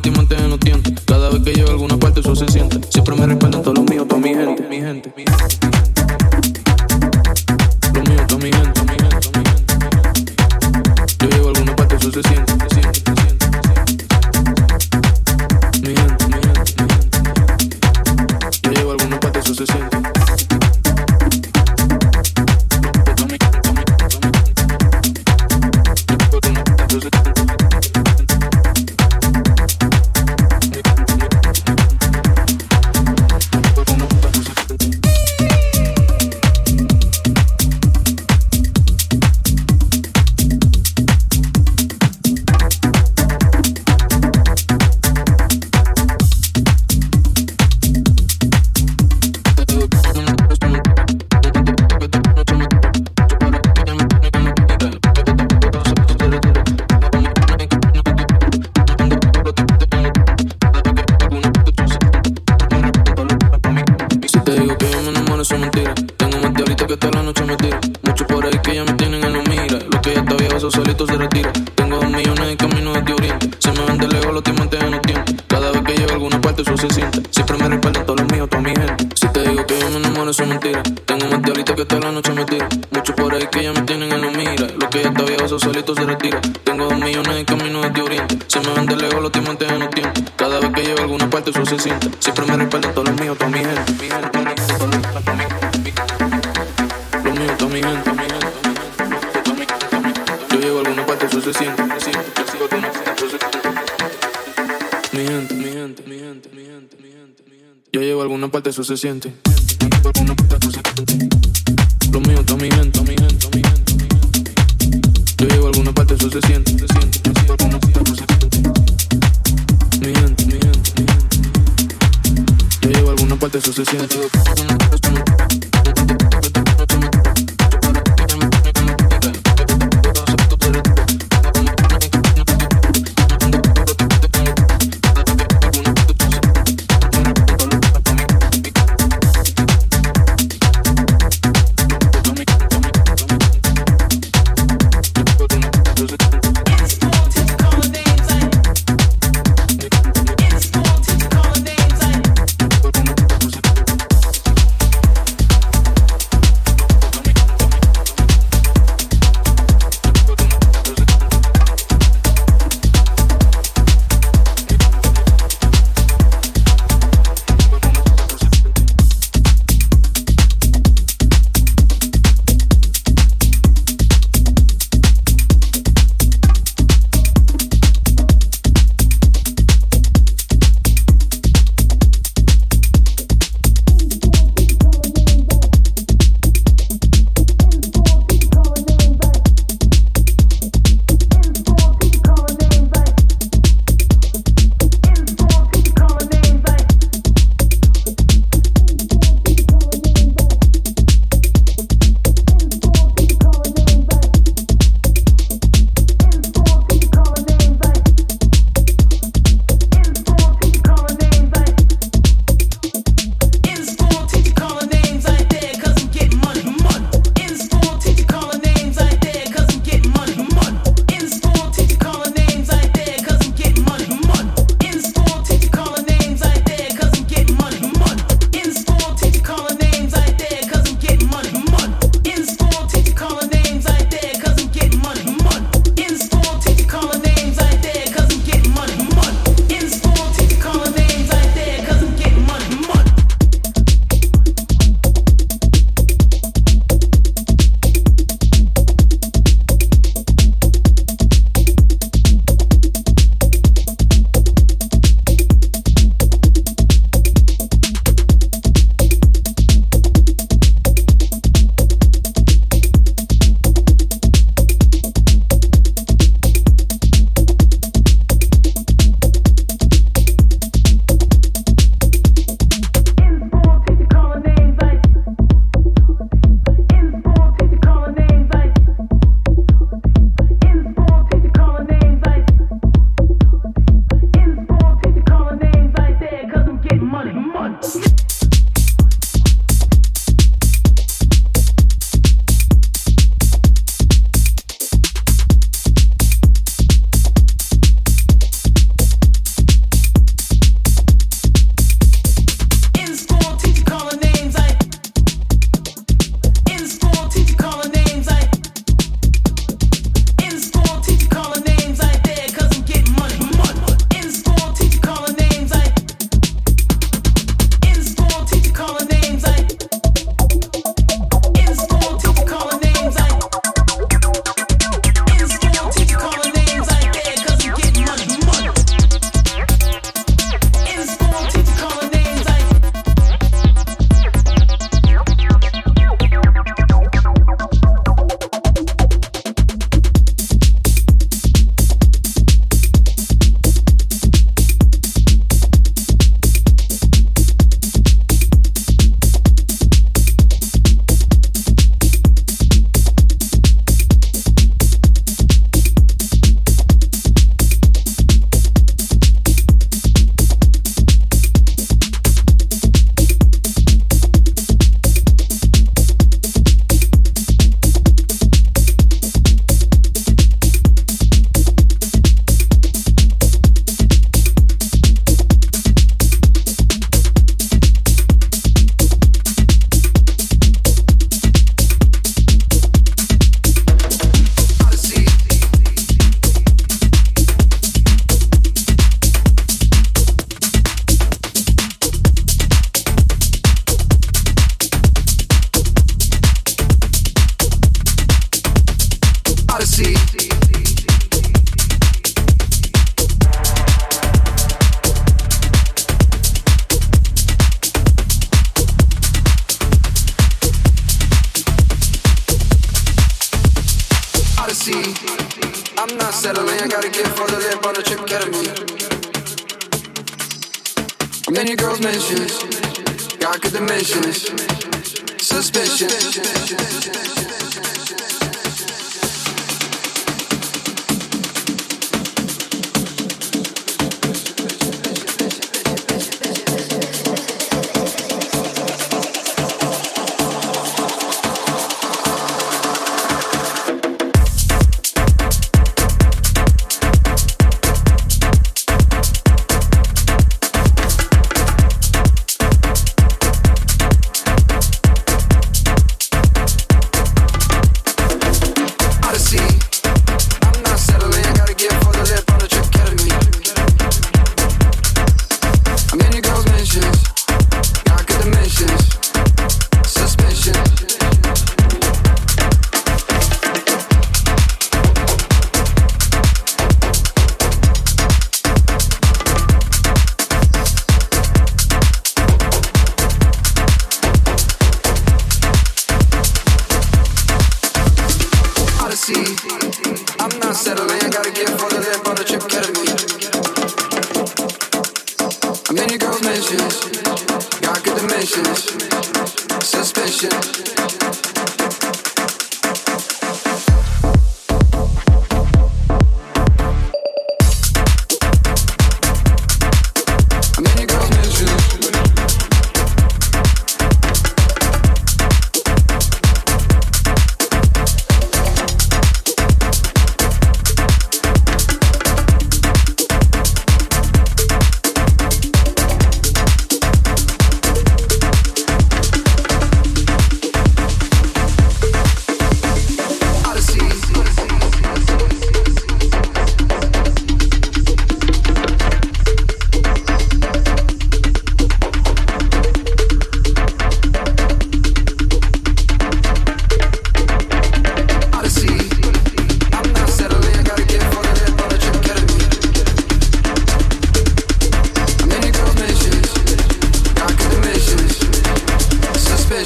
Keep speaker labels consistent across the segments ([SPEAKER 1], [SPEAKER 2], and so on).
[SPEAKER 1] lo. Cada vez que llevo a alguna parte, eso se siente. Siempre me respaldan todos los míos. siente. Lo mío está mi gente, mi gente, mi gente. Yo llego a alguna parte, eso se siente, se siente, se siente. Mi gente, mi gente, mi gente. Yo llego a alguna parte, eso se siente.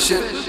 [SPEAKER 2] shit.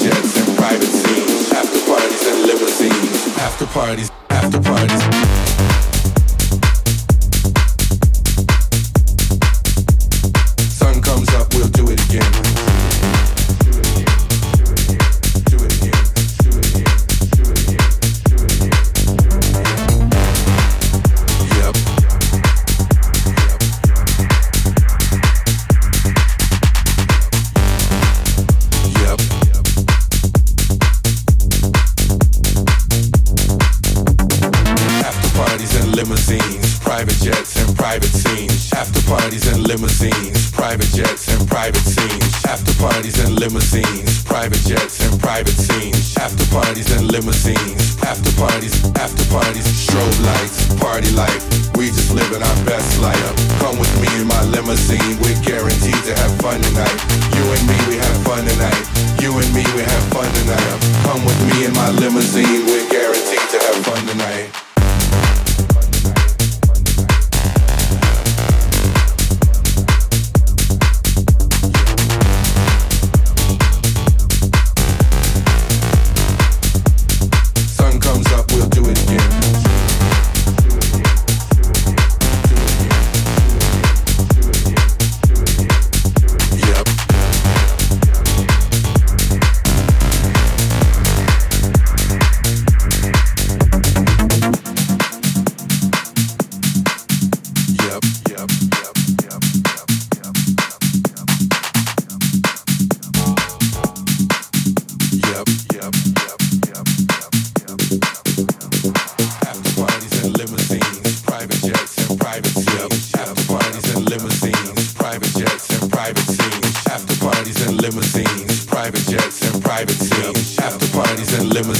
[SPEAKER 3] jets and private after parties and after parties, after parties.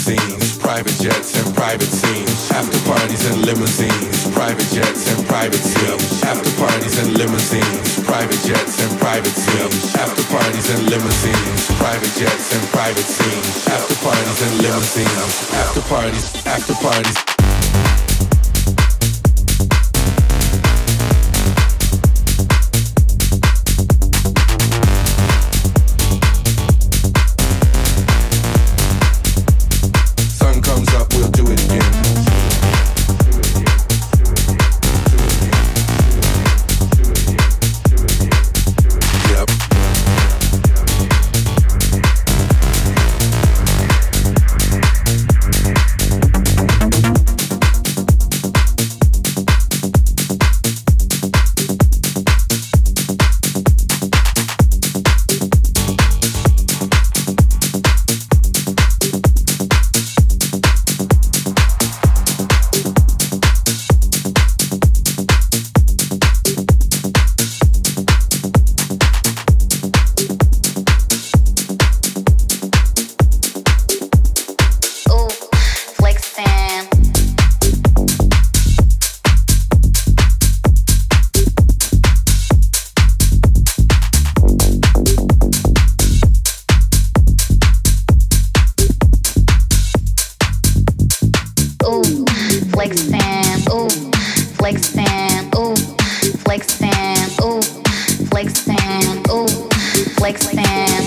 [SPEAKER 3] limousines, private jets and private scenes. After parties and limousines, private jets and private scenes. After parties and limousines, private jets and private scenes. After parties and limousines, private jets and private scenes. After parties and limousines, after parties, after parties.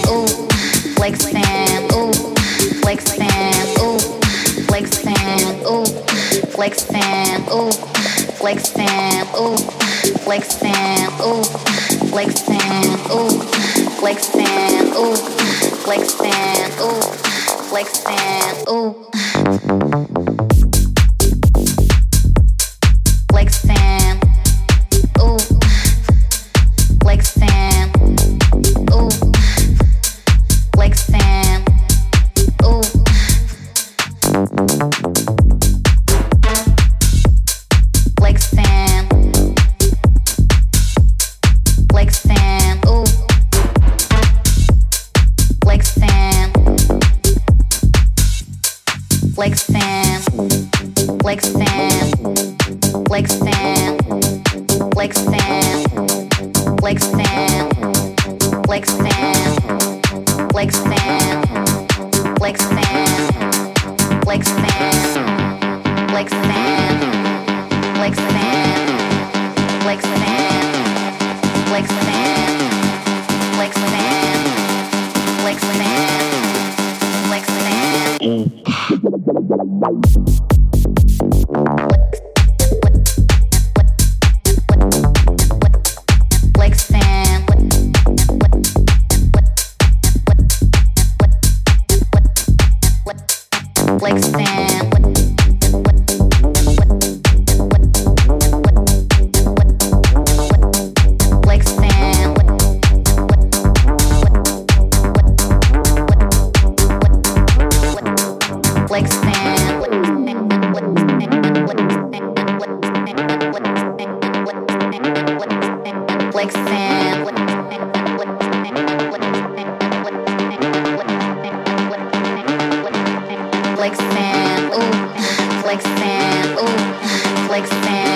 [SPEAKER 4] ooh, like ooh, like ooh, ooh, ooh, ooh, ooh, ooh, ooh, ooh. Like sand, ooh, like sand, ooh, like sand.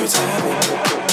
[SPEAKER 5] you tell me?